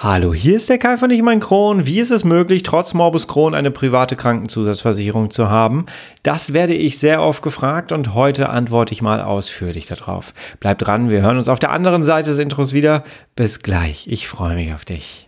Hallo, hier ist der Kai von Ich mein Kron. Wie ist es möglich, trotz Morbus Crohn eine private Krankenzusatzversicherung zu haben? Das werde ich sehr oft gefragt und heute antworte ich mal ausführlich darauf. Bleib dran, wir hören uns auf der anderen Seite des Intros wieder. Bis gleich, ich freue mich auf dich.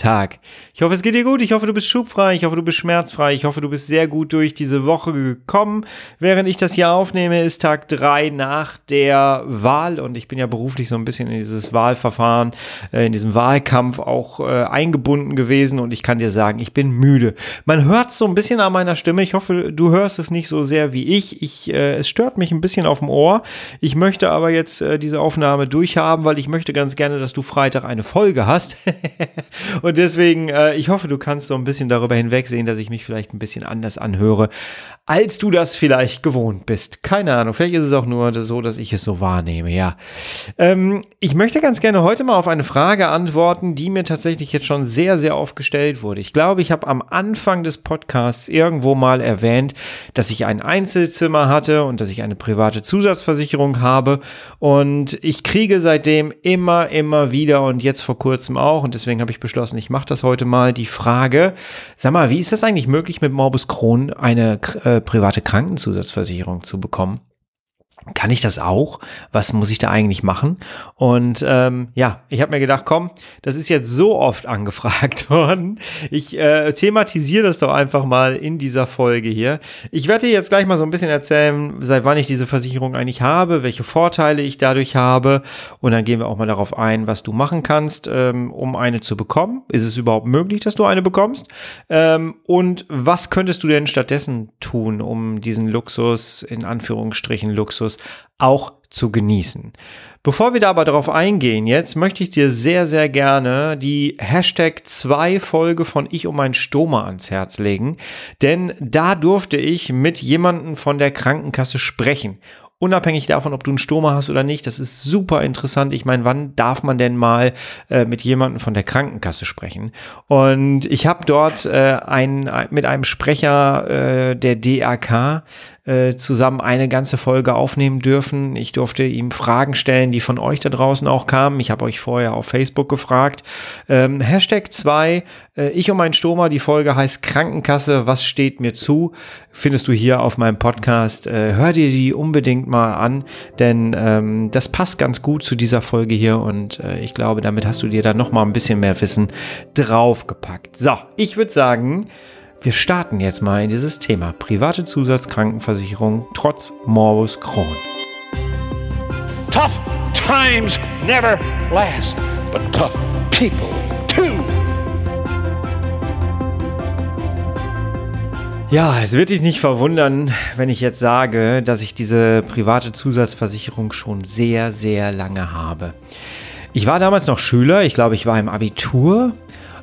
Tag. Ich hoffe, es geht dir gut. Ich hoffe, du bist schubfrei. Ich hoffe, du bist schmerzfrei. Ich hoffe, du bist sehr gut durch diese Woche gekommen. Während ich das hier aufnehme, ist Tag drei nach der Wahl und ich bin ja beruflich so ein bisschen in dieses Wahlverfahren, äh, in diesem Wahlkampf auch äh, eingebunden gewesen und ich kann dir sagen, ich bin müde. Man hört es so ein bisschen an meiner Stimme. Ich hoffe, du hörst es nicht so sehr wie ich. ich äh, es stört mich ein bisschen auf dem Ohr. Ich möchte aber jetzt äh, diese Aufnahme durchhaben, weil ich möchte ganz gerne, dass du Freitag eine Folge hast. Und deswegen, äh, ich hoffe, du kannst so ein bisschen darüber hinwegsehen, dass ich mich vielleicht ein bisschen anders anhöre, als du das vielleicht gewohnt bist. Keine Ahnung, vielleicht ist es auch nur so, dass ich es so wahrnehme, ja. Ähm, ich möchte ganz gerne heute mal auf eine Frage antworten, die mir tatsächlich jetzt schon sehr, sehr oft gestellt wurde. Ich glaube, ich habe am Anfang des Podcasts irgendwo mal erwähnt, dass ich ein Einzelzimmer hatte und dass ich eine private Zusatzversicherung habe. Und ich kriege seitdem immer, immer wieder und jetzt vor kurzem auch, und deswegen habe ich beschlossen, beschlossen, ich mache das heute mal, die Frage, sag mal, wie ist das eigentlich möglich, mit Morbus Crohn eine äh, private Krankenzusatzversicherung zu bekommen? Kann ich das auch? Was muss ich da eigentlich machen? Und ähm, ja, ich habe mir gedacht, komm, das ist jetzt so oft angefragt worden. Ich äh, thematisiere das doch einfach mal in dieser Folge hier. Ich werde dir jetzt gleich mal so ein bisschen erzählen, seit wann ich diese Versicherung eigentlich habe, welche Vorteile ich dadurch habe. Und dann gehen wir auch mal darauf ein, was du machen kannst, ähm, um eine zu bekommen. Ist es überhaupt möglich, dass du eine bekommst? Ähm, und was könntest du denn stattdessen tun, um diesen Luxus, in Anführungsstrichen Luxus, auch zu genießen. Bevor wir da aber darauf eingehen, jetzt möchte ich dir sehr, sehr gerne die Hashtag 2 Folge von Ich um mein Stoma ans Herz legen, denn da durfte ich mit jemandem von der Krankenkasse sprechen unabhängig davon, ob du einen Stoma hast oder nicht, das ist super interessant. Ich meine, wann darf man denn mal äh, mit jemandem von der Krankenkasse sprechen? Und ich habe dort äh, ein, mit einem Sprecher äh, der DRK äh, zusammen eine ganze Folge aufnehmen dürfen. Ich durfte ihm Fragen stellen, die von euch da draußen auch kamen. Ich habe euch vorher auf Facebook gefragt. Ähm, Hashtag 2, äh, ich und mein Stoma, die Folge heißt Krankenkasse, was steht mir zu? Findest du hier auf meinem Podcast. Äh, hör dir die unbedingt mal an, denn ähm, das passt ganz gut zu dieser Folge hier und äh, ich glaube, damit hast du dir dann noch mal ein bisschen mehr Wissen draufgepackt. So, ich würde sagen, wir starten jetzt mal in dieses Thema private Zusatzkrankenversicherung trotz Morbus Crohn. Tough times never last, but tough people Ja, es wird dich nicht verwundern, wenn ich jetzt sage, dass ich diese private Zusatzversicherung schon sehr, sehr lange habe. Ich war damals noch Schüler, ich glaube, ich war im Abitur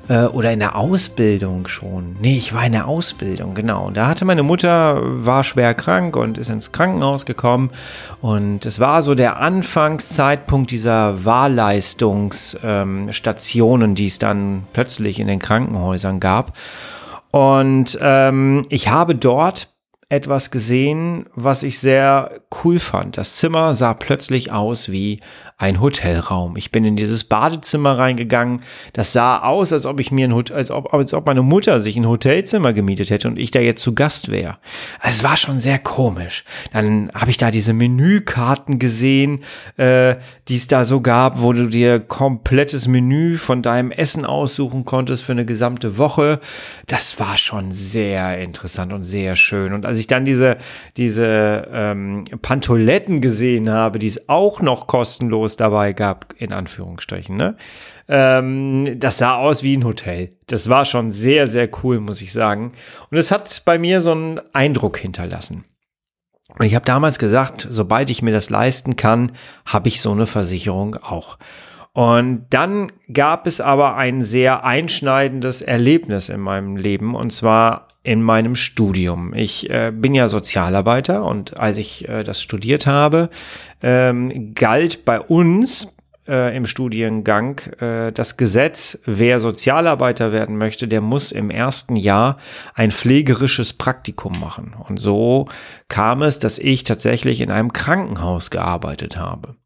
äh, oder in der Ausbildung schon. Nee, ich war in der Ausbildung, genau. Da hatte meine Mutter, war schwer krank und ist ins Krankenhaus gekommen. Und es war so der Anfangszeitpunkt dieser Wahlleistungsstationen, ähm, die es dann plötzlich in den Krankenhäusern gab. Und ähm, ich habe dort etwas gesehen, was ich sehr cool fand. Das Zimmer sah plötzlich aus wie ein Hotelraum. Ich bin in dieses Badezimmer reingegangen. Das sah aus, als ob ich mir ein Hotel, als ob, als ob meine Mutter sich ein Hotelzimmer gemietet hätte und ich da jetzt zu Gast wäre. Also es war schon sehr komisch. Dann habe ich da diese Menükarten gesehen, äh, die es da so gab, wo du dir komplettes Menü von deinem Essen aussuchen konntest für eine gesamte Woche. Das war schon sehr interessant und sehr schön. Und als ich dann diese, diese ähm, Pantoletten gesehen habe, die es auch noch kostenlos dabei gab, in Anführungsstrichen. Ne? Ähm, das sah aus wie ein Hotel. Das war schon sehr, sehr cool, muss ich sagen. Und es hat bei mir so einen Eindruck hinterlassen. Und ich habe damals gesagt, sobald ich mir das leisten kann, habe ich so eine Versicherung auch. Und dann gab es aber ein sehr einschneidendes Erlebnis in meinem Leben. Und zwar in meinem Studium. Ich äh, bin ja Sozialarbeiter und als ich äh, das studiert habe, ähm, galt bei uns äh, im Studiengang äh, das Gesetz, wer Sozialarbeiter werden möchte, der muss im ersten Jahr ein pflegerisches Praktikum machen. Und so kam es, dass ich tatsächlich in einem Krankenhaus gearbeitet habe.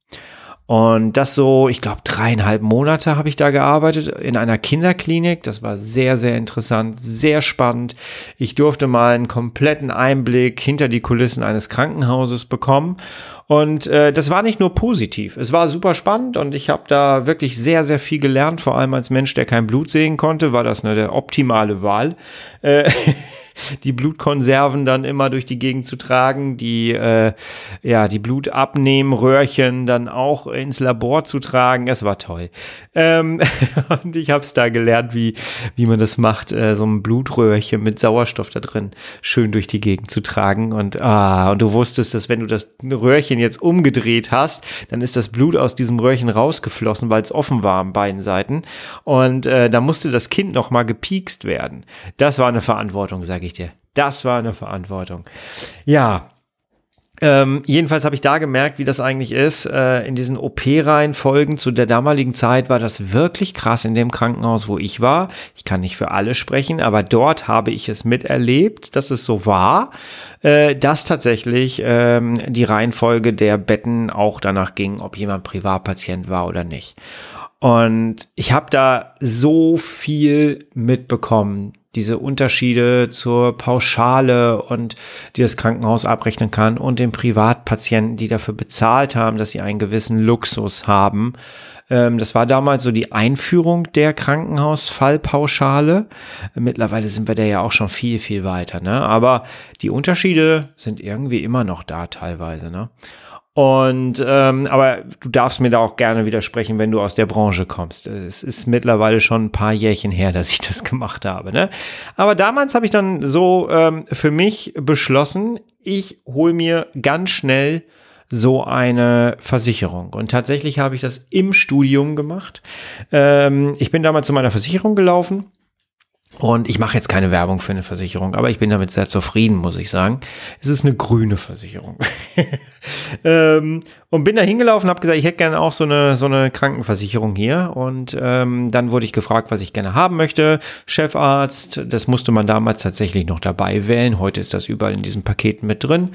Und das so, ich glaube, dreieinhalb Monate habe ich da gearbeitet in einer Kinderklinik. Das war sehr, sehr interessant, sehr spannend. Ich durfte mal einen kompletten Einblick hinter die Kulissen eines Krankenhauses bekommen. Und äh, das war nicht nur positiv. Es war super spannend und ich habe da wirklich sehr, sehr viel gelernt. Vor allem als Mensch, der kein Blut sehen konnte, war das eine optimale Wahl. Äh, die Blutkonserven dann immer durch die Gegend zu tragen, die, äh, ja, die Blutabnehmröhrchen dann auch ins Labor zu tragen. Es war toll. Ähm, und ich habe es da gelernt, wie, wie man das macht, äh, so ein Blutröhrchen mit Sauerstoff da drin schön durch die Gegend zu tragen. Und, ah, und du wusstest, dass wenn du das Röhrchen jetzt umgedreht hast, dann ist das Blut aus diesem Röhrchen rausgeflossen, weil es offen war an beiden Seiten. Und äh, da musste das Kind noch mal gepiekst werden. Das war eine Verantwortung, sage ich dir. Das war eine Verantwortung. Ja, ähm, jedenfalls habe ich da gemerkt, wie das eigentlich ist. Äh, in diesen OP-Reihenfolgen zu der damaligen Zeit war das wirklich krass in dem Krankenhaus, wo ich war. Ich kann nicht für alle sprechen, aber dort habe ich es miterlebt, dass es so war, äh, dass tatsächlich ähm, die Reihenfolge der Betten auch danach ging, ob jemand Privatpatient war oder nicht. Und ich habe da so viel mitbekommen diese Unterschiede zur Pauschale und die das Krankenhaus abrechnen kann und den Privatpatienten, die dafür bezahlt haben, dass sie einen gewissen Luxus haben. Ähm, das war damals so die Einführung der Krankenhausfallpauschale. Mittlerweile sind wir da ja auch schon viel, viel weiter. Ne? Aber die Unterschiede sind irgendwie immer noch da teilweise. Ne? Und ähm, aber du darfst mir da auch gerne widersprechen, wenn du aus der Branche kommst. Es ist mittlerweile schon ein paar Jährchen her, dass ich das gemacht habe. Ne? Aber damals habe ich dann so ähm, für mich beschlossen, ich hole mir ganz schnell so eine Versicherung. Und tatsächlich habe ich das im Studium gemacht. Ähm, ich bin damals zu meiner Versicherung gelaufen und ich mache jetzt keine Werbung für eine Versicherung, aber ich bin damit sehr zufrieden, muss ich sagen. Es ist eine grüne Versicherung. ähm, und bin da hingelaufen, habe gesagt, ich hätte gerne auch so eine, so eine Krankenversicherung hier. Und ähm, dann wurde ich gefragt, was ich gerne haben möchte. Chefarzt, das musste man damals tatsächlich noch dabei wählen. Heute ist das überall in diesen Paketen mit drin.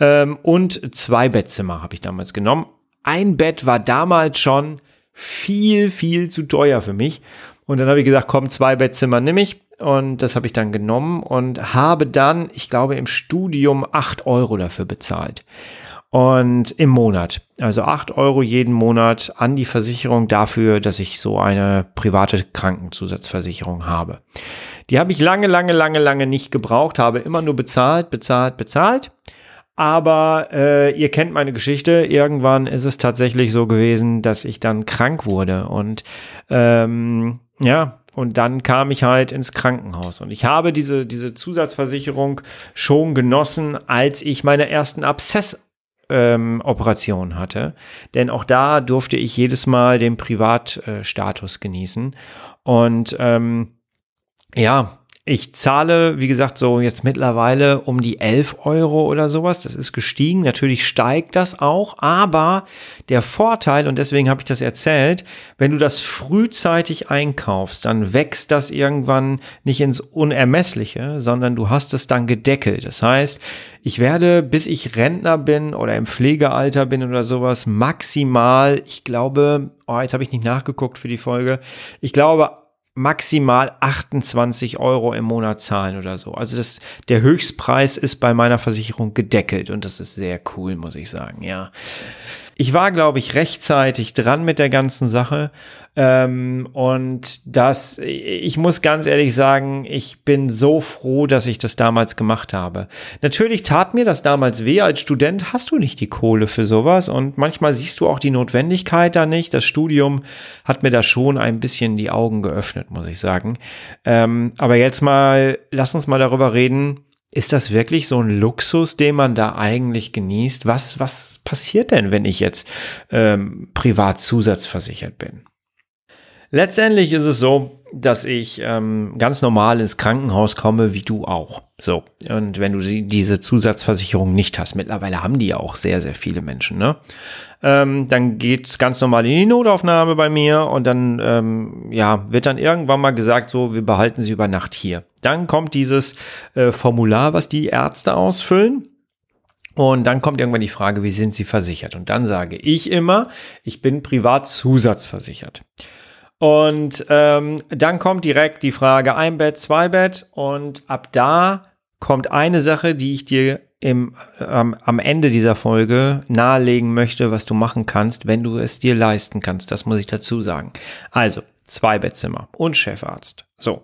Ähm, und zwei Bettzimmer habe ich damals genommen. Ein Bett war damals schon viel, viel zu teuer für mich. Und dann habe ich gesagt, komm, zwei Bettzimmer nehme ich. Und das habe ich dann genommen und habe dann, ich glaube, im Studium acht Euro dafür bezahlt. Und im Monat. Also acht Euro jeden Monat an die Versicherung dafür, dass ich so eine private Krankenzusatzversicherung habe. Die habe ich lange, lange, lange, lange nicht gebraucht, habe immer nur bezahlt, bezahlt, bezahlt. Aber äh, ihr kennt meine Geschichte. Irgendwann ist es tatsächlich so gewesen, dass ich dann krank wurde. Und ähm, ja, und dann kam ich halt ins Krankenhaus. Und ich habe diese, diese Zusatzversicherung schon genossen, als ich meine ersten Abszess ähm, Operation hatte. Denn auch da durfte ich jedes Mal den Privatstatus äh, genießen. Und ähm, ja, ich zahle, wie gesagt, so jetzt mittlerweile um die 11 Euro oder sowas. Das ist gestiegen. Natürlich steigt das auch. Aber der Vorteil, und deswegen habe ich das erzählt, wenn du das frühzeitig einkaufst, dann wächst das irgendwann nicht ins Unermessliche, sondern du hast es dann gedeckelt. Das heißt, ich werde, bis ich Rentner bin oder im Pflegealter bin oder sowas, maximal, ich glaube, oh, jetzt habe ich nicht nachgeguckt für die Folge, ich glaube, maximal 28 Euro im Monat zahlen oder so. Also das, der Höchstpreis ist bei meiner Versicherung gedeckelt und das ist sehr cool, muss ich sagen, ja. Ich war, glaube ich, rechtzeitig dran mit der ganzen Sache. Ähm, und das, ich muss ganz ehrlich sagen, ich bin so froh, dass ich das damals gemacht habe. Natürlich tat mir das damals weh. Als Student hast du nicht die Kohle für sowas und manchmal siehst du auch die Notwendigkeit da nicht. Das Studium hat mir da schon ein bisschen die Augen geöffnet, muss ich sagen. Ähm, aber jetzt mal, lass uns mal darüber reden, ist das wirklich so ein Luxus, den man da eigentlich genießt? Was, was passiert denn, wenn ich jetzt ähm, privat zusatzversichert bin? Letztendlich ist es so, dass ich ähm, ganz normal ins Krankenhaus komme, wie du auch. So. Und wenn du diese Zusatzversicherung nicht hast, mittlerweile haben die ja auch sehr, sehr viele Menschen, ne? Ähm, dann geht's ganz normal in die Notaufnahme bei mir und dann, ähm, ja, wird dann irgendwann mal gesagt, so, wir behalten sie über Nacht hier. Dann kommt dieses äh, Formular, was die Ärzte ausfüllen. Und dann kommt irgendwann die Frage, wie sind Sie versichert? Und dann sage ich immer, ich bin privat zusatzversichert. Und ähm, dann kommt direkt die Frage ein Bett, zwei Bett und ab da kommt eine Sache, die ich dir im, ähm, am Ende dieser Folge nahelegen möchte, was du machen kannst, wenn du es dir leisten kannst. Das muss ich dazu sagen. Also, zwei Bettzimmer und Chefarzt. So,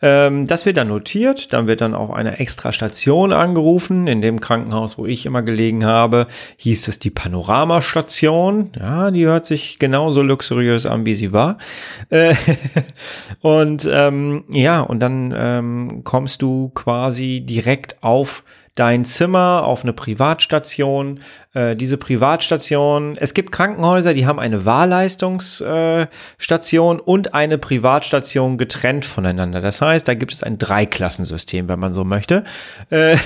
ähm, das wird dann notiert, dann wird dann auch eine extra Station angerufen. In dem Krankenhaus, wo ich immer gelegen habe, hieß es die Panoramastation. Ja, die hört sich genauso luxuriös an, wie sie war. Äh, und ähm, ja, und dann ähm, kommst du quasi direkt auf dein Zimmer auf eine Privatstation. Äh, diese Privatstation, es gibt Krankenhäuser, die haben eine Wahlleistungsstation äh, und eine Privatstation getrennt voneinander. Das heißt, da gibt es ein Dreiklassensystem, wenn man so möchte. Äh,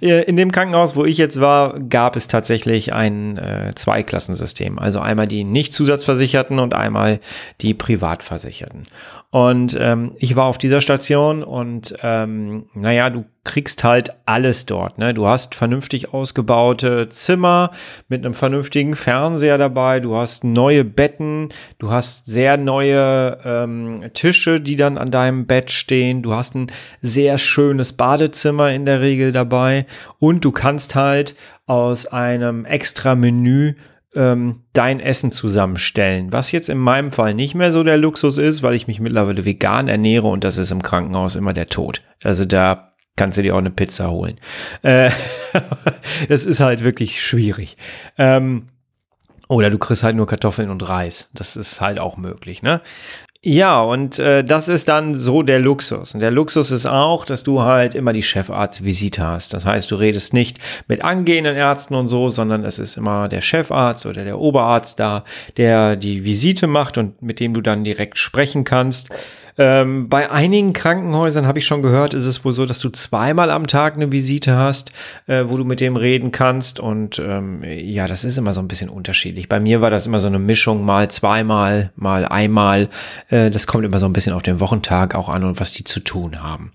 in dem Krankenhaus, wo ich jetzt war, gab es tatsächlich ein äh, Zweiklassensystem. Also einmal die nicht Zusatzversicherten und einmal die Privatversicherten. Und ähm, ich war auf dieser Station und ähm, naja, du kriegst halt alles dort. Ne? Du hast vernünftig ausgebaute Zimmer mit einem vernünftigen Fernseher dabei, du hast neue Betten, du hast sehr neue ähm, Tische, die dann an deinem Bett stehen, du hast ein sehr schönes Badezimmer in der Regel dabei und du kannst halt aus einem extra Menü ähm, dein Essen zusammenstellen. Was jetzt in meinem Fall nicht mehr so der Luxus ist, weil ich mich mittlerweile vegan ernähre und das ist im Krankenhaus immer der Tod. Also da kannst du dir auch eine Pizza holen. Äh, das ist halt wirklich schwierig. Ähm, oder du kriegst halt nur Kartoffeln und Reis. Das ist halt auch möglich, ne? Ja, und äh, das ist dann so der Luxus. Und der Luxus ist auch, dass du halt immer die Chefarztvisite hast. Das heißt, du redest nicht mit angehenden Ärzten und so, sondern es ist immer der Chefarzt oder der Oberarzt da, der die Visite macht und mit dem du dann direkt sprechen kannst. Ähm, bei einigen Krankenhäusern habe ich schon gehört, ist es wohl so, dass du zweimal am Tag eine Visite hast, äh, wo du mit dem reden kannst. Und ähm, ja, das ist immer so ein bisschen unterschiedlich. Bei mir war das immer so eine Mischung, mal zweimal, mal einmal. Äh, das kommt immer so ein bisschen auf den Wochentag auch an und was die zu tun haben.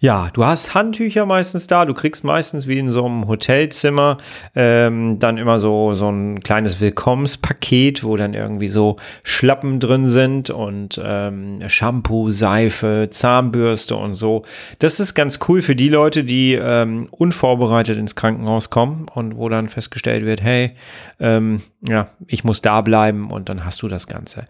Ja, du hast Handtücher meistens da. Du kriegst meistens wie in so einem Hotelzimmer ähm, dann immer so, so ein kleines Willkommenspaket, wo dann irgendwie so Schlappen drin sind und ähm, Shampoo Shampoo, Seife, Zahnbürste und so. Das ist ganz cool für die Leute, die ähm, unvorbereitet ins Krankenhaus kommen und wo dann festgestellt wird, hey, ähm, ja, ich muss da bleiben und dann hast du das Ganze.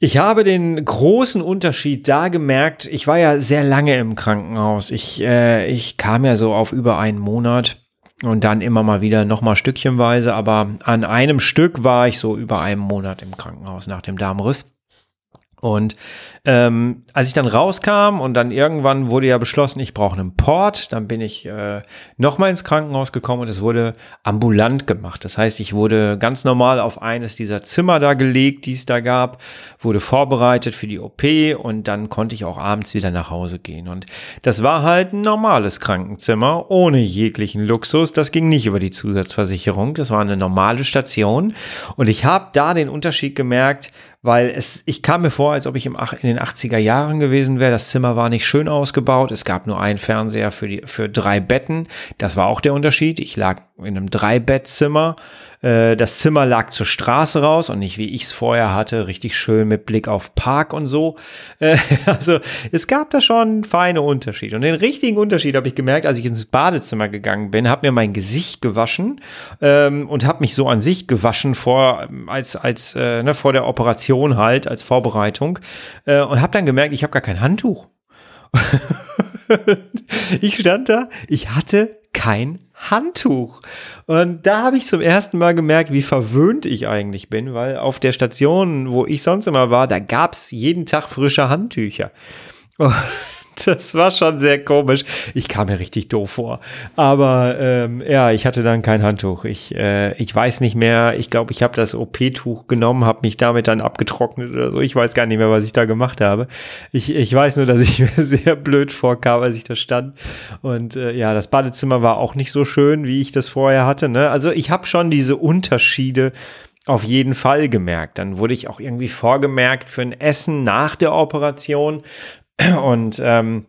Ich habe den großen Unterschied da gemerkt. Ich war ja sehr lange im Krankenhaus. Ich, äh, ich kam ja so auf über einen Monat und dann immer mal wieder nochmal stückchenweise. Aber an einem Stück war ich so über einen Monat im Krankenhaus nach dem Darmriss. Und ähm, als ich dann rauskam und dann irgendwann wurde ja beschlossen, ich brauche einen Port, dann bin ich äh, nochmal ins Krankenhaus gekommen und es wurde ambulant gemacht. Das heißt, ich wurde ganz normal auf eines dieser Zimmer da gelegt, die es da gab, wurde vorbereitet für die OP und dann konnte ich auch abends wieder nach Hause gehen. Und das war halt ein normales Krankenzimmer ohne jeglichen Luxus. Das ging nicht über die Zusatzversicherung. Das war eine normale Station. Und ich habe da den Unterschied gemerkt, weil es, ich kam mir vor, als ob ich im, in den 80er Jahren gewesen wäre. Das Zimmer war nicht schön ausgebaut. Es gab nur einen Fernseher für, die, für drei Betten. Das war auch der Unterschied. Ich lag in einem Dreibettzimmer. Äh, das Zimmer lag zur Straße raus und nicht wie ich es vorher hatte, richtig schön mit Blick auf Park und so. Äh, also es gab da schon feine Unterschiede. Und den richtigen Unterschied habe ich gemerkt, als ich ins Badezimmer gegangen bin, habe mir mein Gesicht gewaschen ähm, und habe mich so an sich gewaschen vor als als äh, ne, vor der Operation halt als Vorbereitung äh, und habe dann gemerkt, ich habe gar kein Handtuch. ich stand da, ich hatte kein Handtuch. Und da habe ich zum ersten Mal gemerkt, wie verwöhnt ich eigentlich bin, weil auf der Station, wo ich sonst immer war, da gab es jeden Tag frische Handtücher. Das war schon sehr komisch. Ich kam mir richtig doof vor. Aber ähm, ja, ich hatte dann kein Handtuch. Ich, äh, ich weiß nicht mehr. Ich glaube, ich habe das OP-Tuch genommen, habe mich damit dann abgetrocknet oder so. Ich weiß gar nicht mehr, was ich da gemacht habe. Ich, ich weiß nur, dass ich mir sehr blöd vorkam, als ich da stand. Und äh, ja, das Badezimmer war auch nicht so schön, wie ich das vorher hatte. Ne? Also ich habe schon diese Unterschiede auf jeden Fall gemerkt. Dann wurde ich auch irgendwie vorgemerkt für ein Essen nach der Operation. Und ähm,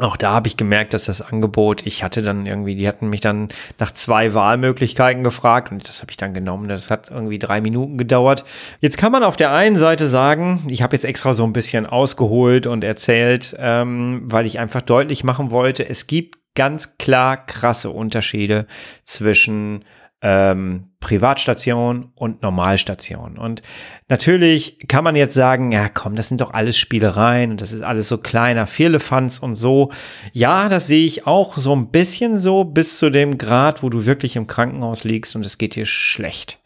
auch da habe ich gemerkt, dass das Angebot, ich hatte dann irgendwie, die hatten mich dann nach zwei Wahlmöglichkeiten gefragt und das habe ich dann genommen. Das hat irgendwie drei Minuten gedauert. Jetzt kann man auf der einen Seite sagen, ich habe jetzt extra so ein bisschen ausgeholt und erzählt, ähm, weil ich einfach deutlich machen wollte, es gibt ganz klar krasse Unterschiede zwischen ähm, Privatstation und Normalstation. Und natürlich kann man jetzt sagen, ja komm, das sind doch alles Spielereien und das ist alles so kleiner Firlefanz und so. Ja, das sehe ich auch so ein bisschen so bis zu dem Grad, wo du wirklich im Krankenhaus liegst und es geht dir schlecht.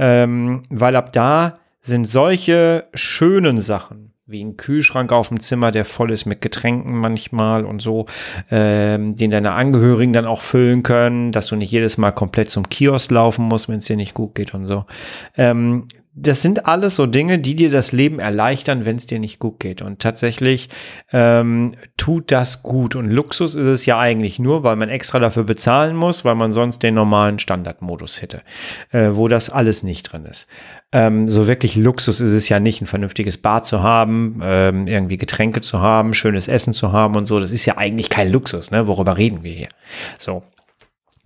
Ähm, weil ab da sind solche schönen Sachen, wie ein Kühlschrank auf dem Zimmer, der voll ist mit Getränken manchmal und so, ähm, den deine Angehörigen dann auch füllen können, dass du nicht jedes Mal komplett zum Kiosk laufen musst, wenn es dir nicht gut geht und so. Ähm, das sind alles so Dinge, die dir das Leben erleichtern, wenn es dir nicht gut geht. Und tatsächlich ähm, tut das gut. Und Luxus ist es ja eigentlich nur, weil man extra dafür bezahlen muss, weil man sonst den normalen Standardmodus hätte, äh, wo das alles nicht drin ist. Ähm, so wirklich Luxus ist es ja nicht, ein vernünftiges Bad zu haben, ähm, irgendwie Getränke zu haben, schönes Essen zu haben und so. Das ist ja eigentlich kein Luxus, ne? Worüber reden wir hier? So.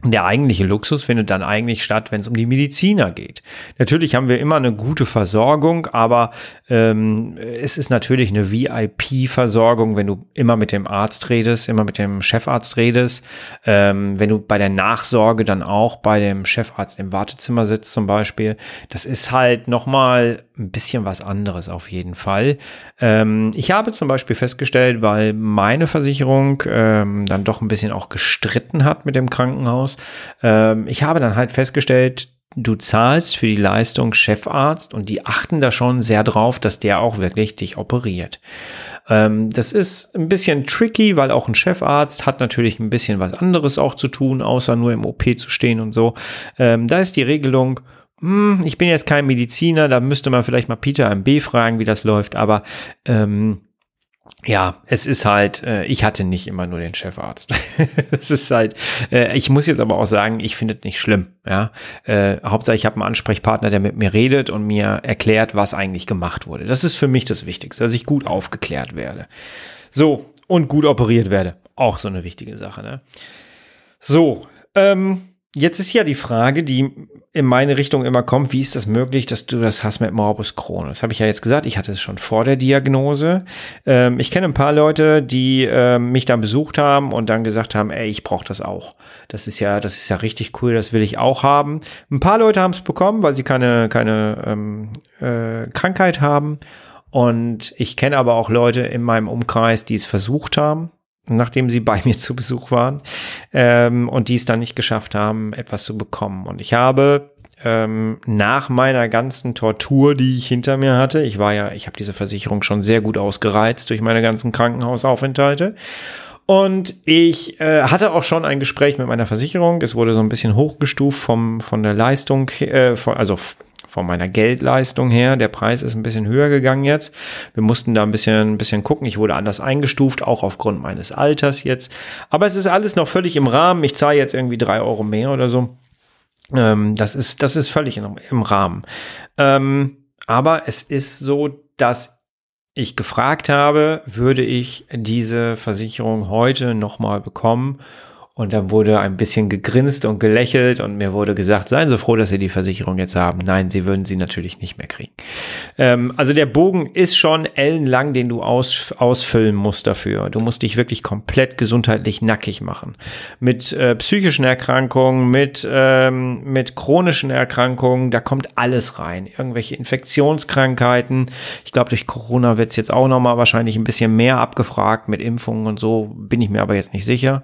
Der eigentliche Luxus findet dann eigentlich statt, wenn es um die Mediziner geht. Natürlich haben wir immer eine gute Versorgung, aber ähm, es ist natürlich eine VIP-Versorgung, wenn du immer mit dem Arzt redest, immer mit dem Chefarzt redest, ähm, wenn du bei der Nachsorge dann auch bei dem Chefarzt im Wartezimmer sitzt zum Beispiel. Das ist halt nochmal ein bisschen was anderes auf jeden Fall. Ähm, ich habe zum Beispiel festgestellt, weil meine Versicherung ähm, dann doch ein bisschen auch gestritten hat mit dem Krankenhaus, aus. Ähm, ich habe dann halt festgestellt, du zahlst für die Leistung Chefarzt und die achten da schon sehr drauf, dass der auch wirklich dich operiert. Ähm, das ist ein bisschen tricky, weil auch ein Chefarzt hat natürlich ein bisschen was anderes auch zu tun, außer nur im OP zu stehen und so. Ähm, da ist die Regelung, hm, ich bin jetzt kein Mediziner, da müsste man vielleicht mal Peter MB fragen, wie das läuft, aber ähm, ja, es ist halt, äh, ich hatte nicht immer nur den Chefarzt. es ist halt, äh, ich muss jetzt aber auch sagen, ich finde es nicht schlimm. Ja, äh, Hauptsache ich habe einen Ansprechpartner, der mit mir redet und mir erklärt, was eigentlich gemacht wurde. Das ist für mich das Wichtigste, dass ich gut aufgeklärt werde. So und gut operiert werde, auch so eine wichtige Sache. Ne? So, ähm, Jetzt ist ja die Frage, die in meine Richtung immer kommt, wie ist das möglich, dass du das hast mit Morbus Crohn? Das habe ich ja jetzt gesagt, ich hatte es schon vor der Diagnose. Ähm, ich kenne ein paar Leute, die ähm, mich dann besucht haben und dann gesagt haben, ey, ich brauche das auch. Das ist ja, das ist ja richtig cool, das will ich auch haben. Ein paar Leute haben es bekommen, weil sie keine, keine ähm, äh, Krankheit haben. Und ich kenne aber auch Leute in meinem Umkreis, die es versucht haben nachdem sie bei mir zu Besuch waren ähm, und die es dann nicht geschafft haben, etwas zu bekommen. Und ich habe ähm, nach meiner ganzen Tortur, die ich hinter mir hatte, ich war ja, ich habe diese Versicherung schon sehr gut ausgereizt durch meine ganzen Krankenhausaufenthalte. Und ich äh, hatte auch schon ein Gespräch mit meiner Versicherung. Es wurde so ein bisschen hochgestuft vom, von der Leistung, äh, von, also von meiner Geldleistung her. Der Preis ist ein bisschen höher gegangen jetzt. Wir mussten da ein bisschen, ein bisschen gucken. Ich wurde anders eingestuft, auch aufgrund meines Alters jetzt. Aber es ist alles noch völlig im Rahmen. Ich zahle jetzt irgendwie drei Euro mehr oder so. Ähm, das ist, das ist völlig im, im Rahmen. Ähm, aber es ist so, dass ich gefragt habe, würde ich diese Versicherung heute nochmal bekommen? Und dann wurde ein bisschen gegrinst und gelächelt und mir wurde gesagt, seien Sie froh, dass Sie die Versicherung jetzt haben. Nein, Sie würden sie natürlich nicht mehr kriegen. Ähm, also der Bogen ist schon ellenlang, den du aus, ausfüllen musst dafür. Du musst dich wirklich komplett gesundheitlich nackig machen. Mit äh, psychischen Erkrankungen, mit, ähm, mit chronischen Erkrankungen, da kommt alles rein. Irgendwelche Infektionskrankheiten. Ich glaube, durch Corona wird es jetzt auch nochmal wahrscheinlich ein bisschen mehr abgefragt mit Impfungen und so, bin ich mir aber jetzt nicht sicher.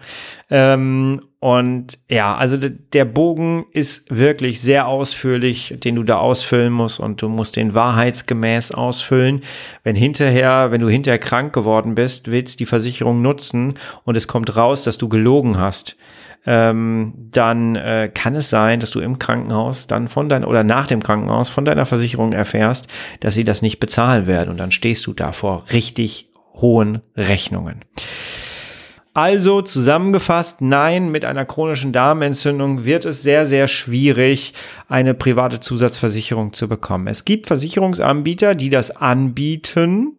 Ähm, Ähm, und ja, also der Bogen ist wirklich sehr ausführlich, den du da ausfüllen musst und du musst den wahrheitsgemäß ausfüllen. Wenn hinterher, wenn du hinterher krank geworden bist, willst die Versicherung nutzen und es kommt raus, dass du gelogen hast, ähm, dann äh, kann es sein, dass du im Krankenhaus dann von dein oder nach dem Krankenhaus von deiner Versicherung erfährst, dass sie das nicht bezahlen werden und dann stehst du da vor richtig hohen Rechnungen. Also zusammengefasst, nein, mit einer chronischen Darmentzündung wird es sehr, sehr schwierig, eine private Zusatzversicherung zu bekommen. Es gibt Versicherungsanbieter, die das anbieten.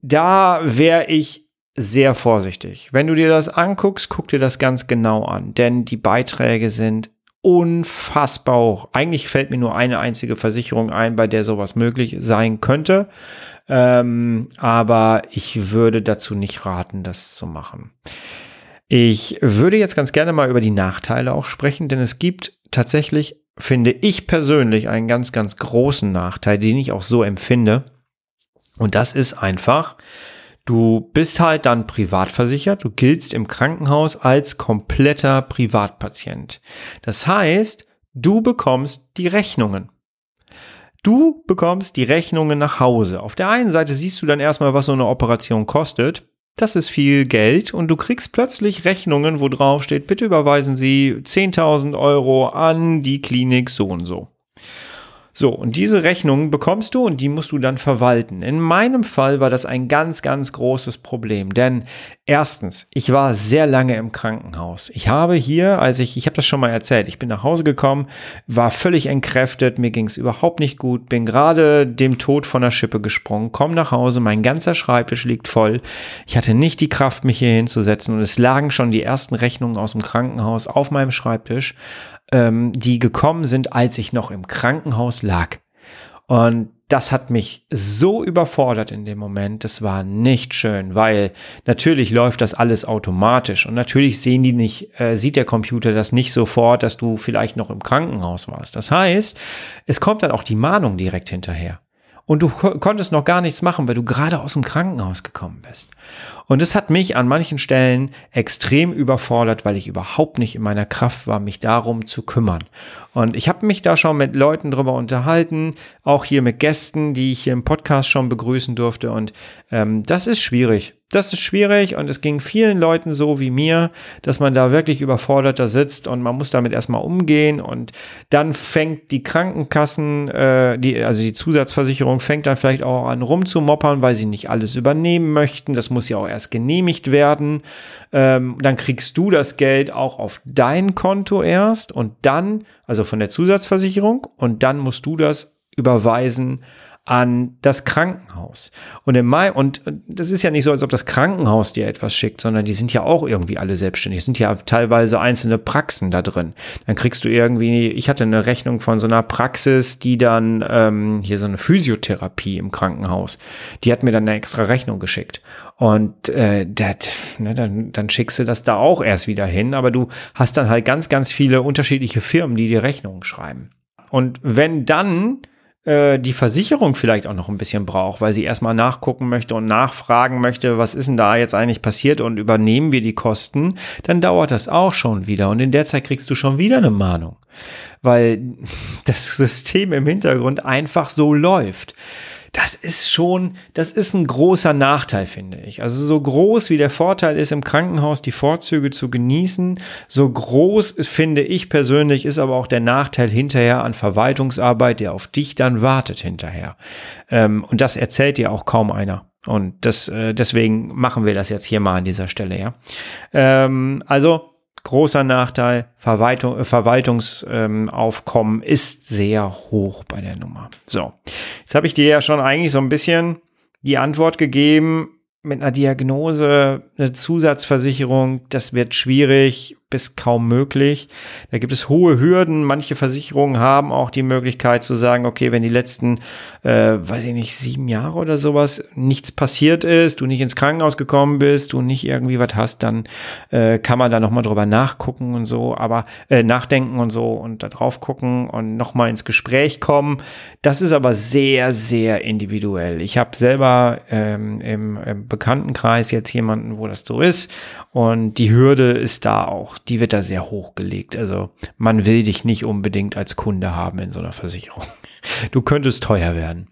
Da wäre ich sehr vorsichtig. Wenn du dir das anguckst, guck dir das ganz genau an, denn die Beiträge sind unfassbar hoch. Eigentlich fällt mir nur eine einzige Versicherung ein, bei der sowas möglich sein könnte. Ähm, aber ich würde dazu nicht raten, das zu machen. Ich würde jetzt ganz gerne mal über die Nachteile auch sprechen, denn es gibt tatsächlich, finde ich persönlich, einen ganz, ganz großen Nachteil, den ich auch so empfinde. Und das ist einfach, du bist halt dann privat versichert, du giltst im Krankenhaus als kompletter Privatpatient. Das heißt, du bekommst die Rechnungen. Du bekommst die Rechnungen nach Hause. Auf der einen Seite siehst du dann erstmal, was so eine Operation kostet. Das ist viel Geld und du kriegst plötzlich Rechnungen, wo drauf steht, bitte überweisen Sie 10.000 Euro an die Klinik so und so. So, und diese Rechnungen bekommst du und die musst du dann verwalten. In meinem Fall war das ein ganz, ganz großes Problem, denn erstens, ich war sehr lange im Krankenhaus. Ich habe hier, als ich, ich habe das schon mal erzählt, ich bin nach Hause gekommen, war völlig entkräftet, mir ging es überhaupt nicht gut, bin gerade dem Tod von der Schippe gesprungen, komm nach Hause, mein ganzer Schreibtisch liegt voll. Ich hatte nicht die Kraft, mich hier hinzusetzen und es lagen schon die ersten Rechnungen aus dem Krankenhaus auf meinem Schreibtisch ähm, die gekommen sind, als ich noch im Krankenhaus lag. Und das hat mich so überfordert in dem Moment. Das war nicht schön, weil natürlich läuft das alles automatisch und natürlich sehen die nicht, äh, sieht der Computer das nicht sofort, dass du vielleicht noch im Krankenhaus warst. Das heißt, es kommt dann auch die Mahnung direkt hinterher und du konntest noch gar nichts machen, weil du gerade aus dem Krankenhaus gekommen bist. Und es hat mich an manchen Stellen extrem überfordert, weil ich überhaupt nicht in meiner Kraft war, mich darum zu kümmern. Und ich habe mich da schon mit Leuten drüber unterhalten, auch hier mit Gästen, die ich hier im Podcast schon begrüßen durfte. Und ähm, das ist schwierig das ist schwierig und es ging vielen Leuten so wie mir, dass man da wirklich überfordert da sitzt und man muss damit erstmal umgehen und dann fängt die Krankenkassen, äh, die, also die Zusatzversicherung fängt dann vielleicht auch an rumzumoppern, weil sie nicht alles übernehmen möchten. Das muss ja auch erst genehmigt werden. Ähm, dann kriegst du das Geld auch auf dein Konto erst und dann, also von der Zusatzversicherung und dann musst du das überweisen an das Krankenhaus. Und im Mai, und das ist ja nicht so, als ob das Krankenhaus dir etwas schickt, sondern die sind ja auch irgendwie alle selbstständig. Es sind ja teilweise einzelne Praxen da drin. Dann kriegst du irgendwie, ich hatte eine Rechnung von so einer Praxis, die dann ähm, hier so eine Physiotherapie im Krankenhaus, die hat mir dann eine extra Rechnung geschickt. Und äh, dat, ne, dann, dann schickst du das da auch erst wieder hin, aber du hast dann halt ganz, ganz viele unterschiedliche Firmen, die dir Rechnungen schreiben. Und wenn dann äh, die Versicherung vielleicht auch noch ein bisschen braucht, weil sie erstmal nachgucken möchte und nachfragen möchte, was ist denn da jetzt eigentlich passiert und übernehmen wir die Kosten, dann dauert das auch schon wieder und in der Zeit kriegst du schon wieder eine Mahnung, weil das System im Hintergrund einfach so läuft das ist schon, das ist ein großer Nachteil, finde ich. Also so groß wie der Vorteil ist, im Krankenhaus die Vorzüge zu genießen, so groß finde ich persönlich ist aber auch der Nachteil hinterher an Verwaltungsarbeit, der auf dich dann wartet hinterher. Ähm, und das erzählt dir auch kaum einer. Und das, äh, deswegen machen wir das jetzt hier mal an dieser Stelle, ja. Ähm, also Großer Nachteil, Verwaltung, äh, Verwaltungsaufkommen ähm, ist sehr hoch bei der Nummer. So, jetzt habe ich dir ja schon eigentlich so ein bisschen die Antwort gegeben mit einer Diagnose, eine Zusatzversicherung, das wird schwierig. Bis kaum möglich. Da gibt es hohe Hürden. Manche Versicherungen haben auch die Möglichkeit zu sagen, okay, wenn die letzten, äh, weiß ich nicht, sieben Jahre oder sowas nichts passiert ist, du nicht ins Krankenhaus gekommen bist, du nicht irgendwie was hast, dann äh, kann man da nochmal drüber nachgucken und so, aber äh, nachdenken und so und da drauf gucken und nochmal ins Gespräch kommen. Das ist aber sehr, sehr individuell. Ich habe selber ähm, im, im Bekanntenkreis jetzt jemanden, wo das so ist und die Hürde ist da auch, die wird da sehr hoch gelegt. Also man will dich nicht unbedingt als Kunde haben in so einer Versicherung. Du könntest teuer werden.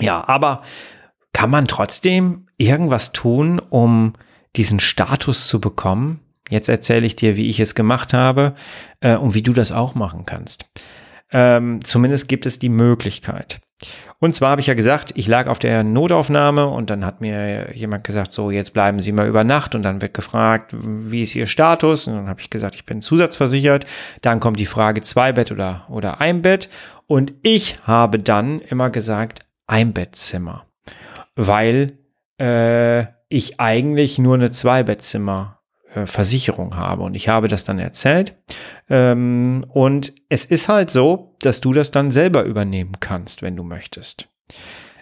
Ja, aber kann man trotzdem irgendwas tun, um diesen Status zu bekommen? Jetzt erzähle ich dir, wie ich es gemacht habe äh, und wie du das auch machen kannst. Ähm, zumindest gibt es die Möglichkeit. Und zwar habe ich ja gesagt, ich lag auf der Notaufnahme und dann hat mir jemand gesagt, so jetzt bleiben Sie mal über Nacht und dann wird gefragt, wie ist Ihr Status? Und dann habe ich gesagt, ich bin zusatzversichert. Dann kommt die Frage zwei Bett oder, oder ein Bett. Und ich habe dann immer gesagt, ein Bettzimmer, weil äh, ich eigentlich nur eine Zwei-Bettzimmer Versicherung habe. Und ich habe das dann erzählt. Ähm, und es ist halt so, dass du das dann selber übernehmen kannst, wenn du möchtest.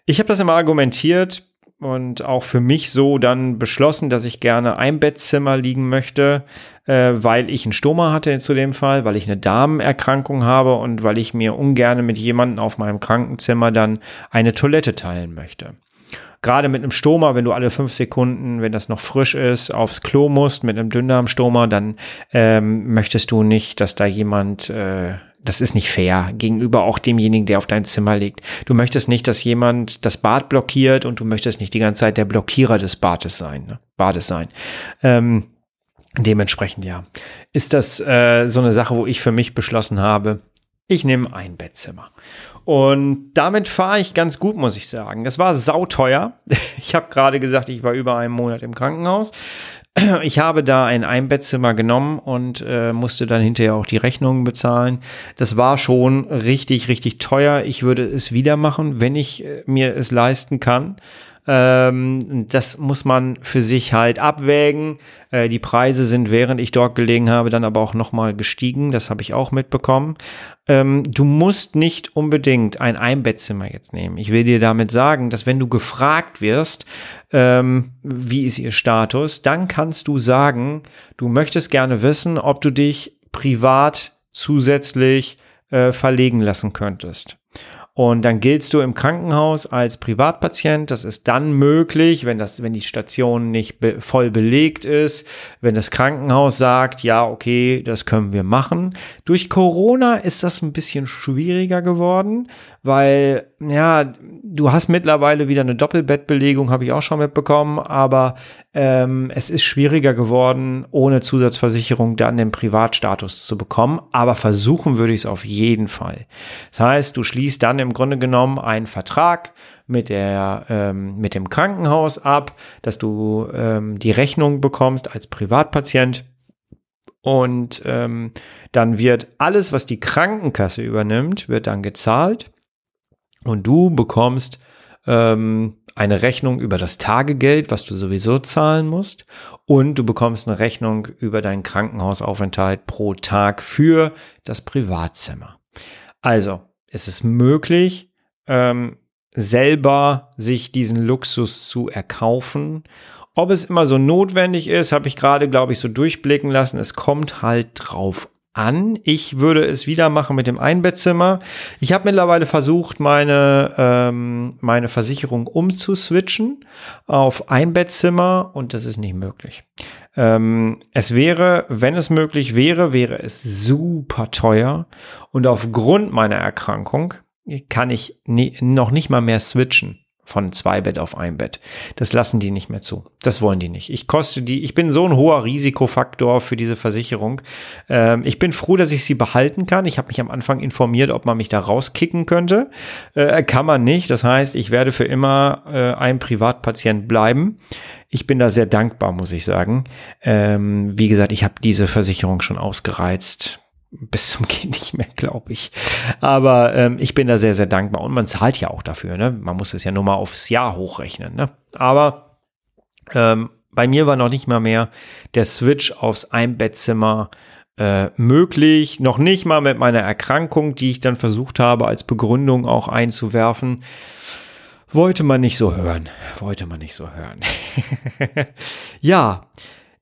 Ich habe das immer argumentiert und auch für mich so dann beschlossen, dass ich gerne ein Bettzimmer liegen möchte, äh, weil ich einen Stoma hatte zu dem Fall, weil ich eine Darmerkrankung habe und weil ich mir ungern mit jemandem auf meinem Krankenzimmer dann eine Toilette teilen möchte gerade mit einem Stoma, wenn du alle fünf Sekunden, wenn das noch frisch ist, aufs Klo musst mit einem Dünndarmstoma, dann ähm, möchtest du nicht, dass da jemand äh, das ist nicht fair gegenüber auch demjenigen, der auf dein Zimmer liegt. Du möchtest nicht, dass jemand das Bad blockiert und du möchtest nicht die ganze Zeit der Blockierer des Bades sein. Ne? Bades sein. Ähm, dementsprechend ja, ist das äh, so eine Sache, wo ich für mich beschlossen habe, ich nehme ein Bettzimmer. Und damit fahre ich ganz gut, muss ich sagen. Das war sauteuer. Ich habe gerade gesagt, ich war über einen Monat im Krankenhaus. Ich habe da ein Einbettzimmer genommen und äh, musste dann hinterher auch die Rechnungen bezahlen. Das war schon richtig, richtig teuer. Ich würde es wieder machen, wenn ich äh, mir es leisten kann. Ähm, das muss man für sich halt abwägen. Äh, die Preise sind, während ich dort gelegen habe, dann aber auch nochmal gestiegen. Das habe ich auch mitbekommen. Ähm, du musst nicht unbedingt ein Einbettzimmer jetzt nehmen. Ich will dir damit sagen, dass wenn du gefragt wirst, ähm, wie ist ihr Status, dann kannst du sagen, du möchtest gerne wissen, ob du dich privat zusätzlich äh, verlegen lassen könntest. Und dann giltst du im Krankenhaus als Privatpatient. Das ist dann möglich, wenn das, wenn die Station nicht be voll belegt ist, wenn das Krankenhaus sagt, ja, okay, das können wir machen. Durch Corona ist das ein bisschen schwieriger geworden, weil, ja, du hast mittlerweile wieder eine Doppelbettbelegung, habe ich auch schon mitbekommen, aber ähm, es ist schwieriger geworden, ohne Zusatzversicherung dann den Privatstatus zu bekommen. Aber versuchen würde ich es auf jeden Fall. Das heißt, du schließt dann im Grunde genommen einen Vertrag mit, der, ähm, mit dem Krankenhaus ab, dass du ähm, die Rechnung bekommst als Privatpatient. Und ähm, dann wird alles, was die Krankenkasse übernimmt, wird dann gezahlt. Und du bekommst ähm, eine Rechnung über das Tagegeld, was du sowieso zahlen musst. Und du bekommst eine Rechnung über deinen Krankenhausaufenthalt pro Tag für das Privatzimmer. Also, es ist möglich, ähm, selber sich diesen Luxus zu erkaufen. Ob es immer so notwendig ist, habe ich gerade, glaube ich, so durchblicken lassen. Es kommt halt drauf an. Ich würde es wieder machen mit dem Einbettzimmer. Ich habe mittlerweile versucht, meine, ähm, meine Versicherung umzuswitchen auf Einbettzimmer und das ist nicht möglich. Ähm, es wäre, wenn es möglich wäre, wäre es super teuer und aufgrund meiner Erkrankung kann ich nie, noch nicht mal mehr switchen von zwei Bett auf ein Bett. Das lassen die nicht mehr zu. Das wollen die nicht. Ich koste die, ich bin so ein hoher Risikofaktor für diese Versicherung. Ähm, ich bin froh, dass ich sie behalten kann. Ich habe mich am Anfang informiert, ob man mich da rauskicken könnte. Äh, kann man nicht. Das heißt, ich werde für immer äh, ein Privatpatient bleiben. Ich bin da sehr dankbar, muss ich sagen. Ähm, wie gesagt, ich habe diese Versicherung schon ausgereizt bis zum Kind nicht mehr, glaube ich. Aber ähm, ich bin da sehr, sehr dankbar. Und man zahlt ja auch dafür. Ne? Man muss es ja nur mal aufs Jahr hochrechnen. Ne? Aber ähm, Bei mir war noch nicht mal mehr der Switch aufs Einbettzimmer äh, möglich. Noch nicht mal mit meiner Erkrankung, die ich dann versucht habe als Begründung auch einzuwerfen. Wollte man nicht so hören. Wollte man nicht so hören. ja,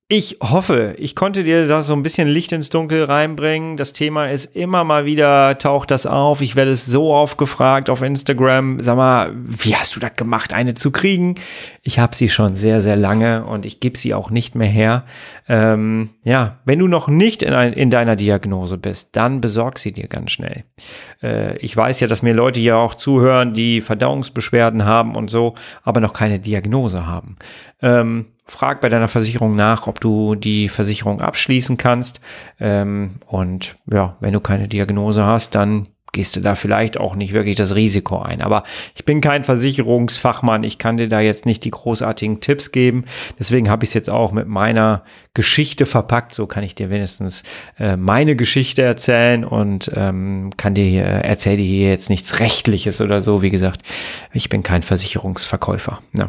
ich hoffe, ich konnte dir da so ein bisschen Licht ins Dunkel reinbringen. Das Thema ist immer mal wieder, taucht das auf. Ich werde es so oft gefragt auf Instagram. Sag mal, wie hast du das gemacht, eine zu kriegen? Ich habe sie schon sehr, sehr lange und ich gebe sie auch nicht mehr her. Ähm, ja, wenn du noch nicht in, ein, in, deiner Diagnose bist, dann besorg sie dir ganz schnell. Äh, ich weiß ja, dass mir Leute hier auch zuhören, die Verdauungsbeschwerden haben und so, aber noch keine Diagnose haben. Ähm, frag bei deiner Versicherung nach, ob du die Versicherung abschließen kannst. Ähm, und ja, wenn du keine Diagnose hast, dann gehst du da vielleicht auch nicht wirklich das Risiko ein. Aber ich bin kein Versicherungsfachmann, ich kann dir da jetzt nicht die großartigen Tipps geben. Deswegen habe ich es jetzt auch mit meiner Geschichte verpackt. So kann ich dir wenigstens äh, meine Geschichte erzählen und ähm, kann dir hier, erzähle dir hier jetzt nichts Rechtliches oder so. Wie gesagt, ich bin kein Versicherungsverkäufer. Ja.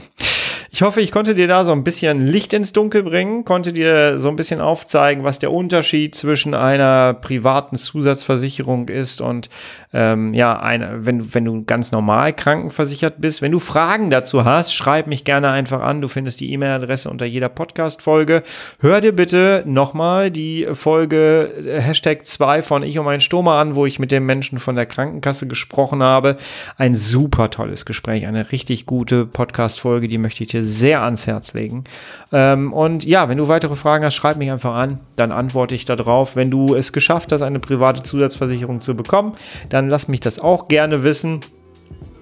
Ich hoffe, ich konnte dir da so ein bisschen Licht ins Dunkel bringen, konnte dir so ein bisschen aufzeigen, was der Unterschied zwischen einer privaten Zusatzversicherung ist und ähm, ja, eine, wenn, wenn du ganz normal krankenversichert bist. Wenn du Fragen dazu hast, schreib mich gerne einfach an. Du findest die E-Mail-Adresse unter jeder Podcast-Folge. Hör dir bitte nochmal die Folge äh, Hashtag 2 von Ich und mein Stoma an, wo ich mit dem Menschen von der Krankenkasse gesprochen habe. Ein super tolles Gespräch, eine richtig gute Podcast-Folge, die möchte ich dir sehr ans Herz legen. Ähm, und ja, wenn du weitere Fragen hast, schreib mich einfach an, dann antworte ich darauf. Wenn du es geschafft hast, eine private Zusatzversicherung zu bekommen, dann lass mich das auch gerne wissen.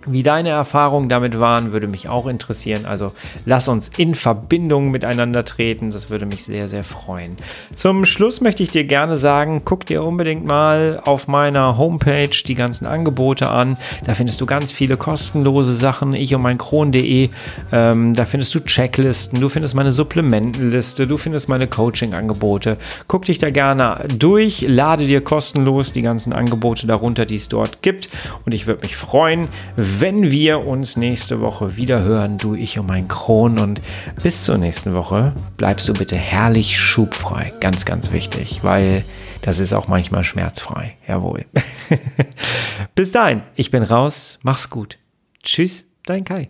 Wie deine Erfahrungen damit waren, würde mich auch interessieren. Also lass uns in Verbindung miteinander treten. Das würde mich sehr, sehr freuen. Zum Schluss möchte ich dir gerne sagen, guck dir unbedingt mal auf meiner Homepage die ganzen Angebote an. Da findest du ganz viele kostenlose Sachen. Ich und mein Kron.de. Ähm, da findest du Checklisten. Du findest meine Supplementenliste. Du findest meine Coaching-Angebote. Guck dich da gerne durch. Lade dir kostenlos die ganzen Angebote darunter, die es dort gibt. Und ich würde mich freuen, wenn wir uns nächste Woche wieder hören, du, ich und mein Kron. Und bis zur nächsten Woche bleibst du bitte herrlich schubfrei. Ganz, ganz wichtig, weil das ist auch manchmal schmerzfrei. Jawohl. bis dahin, ich bin raus. Mach's gut. Tschüss, dein Kai.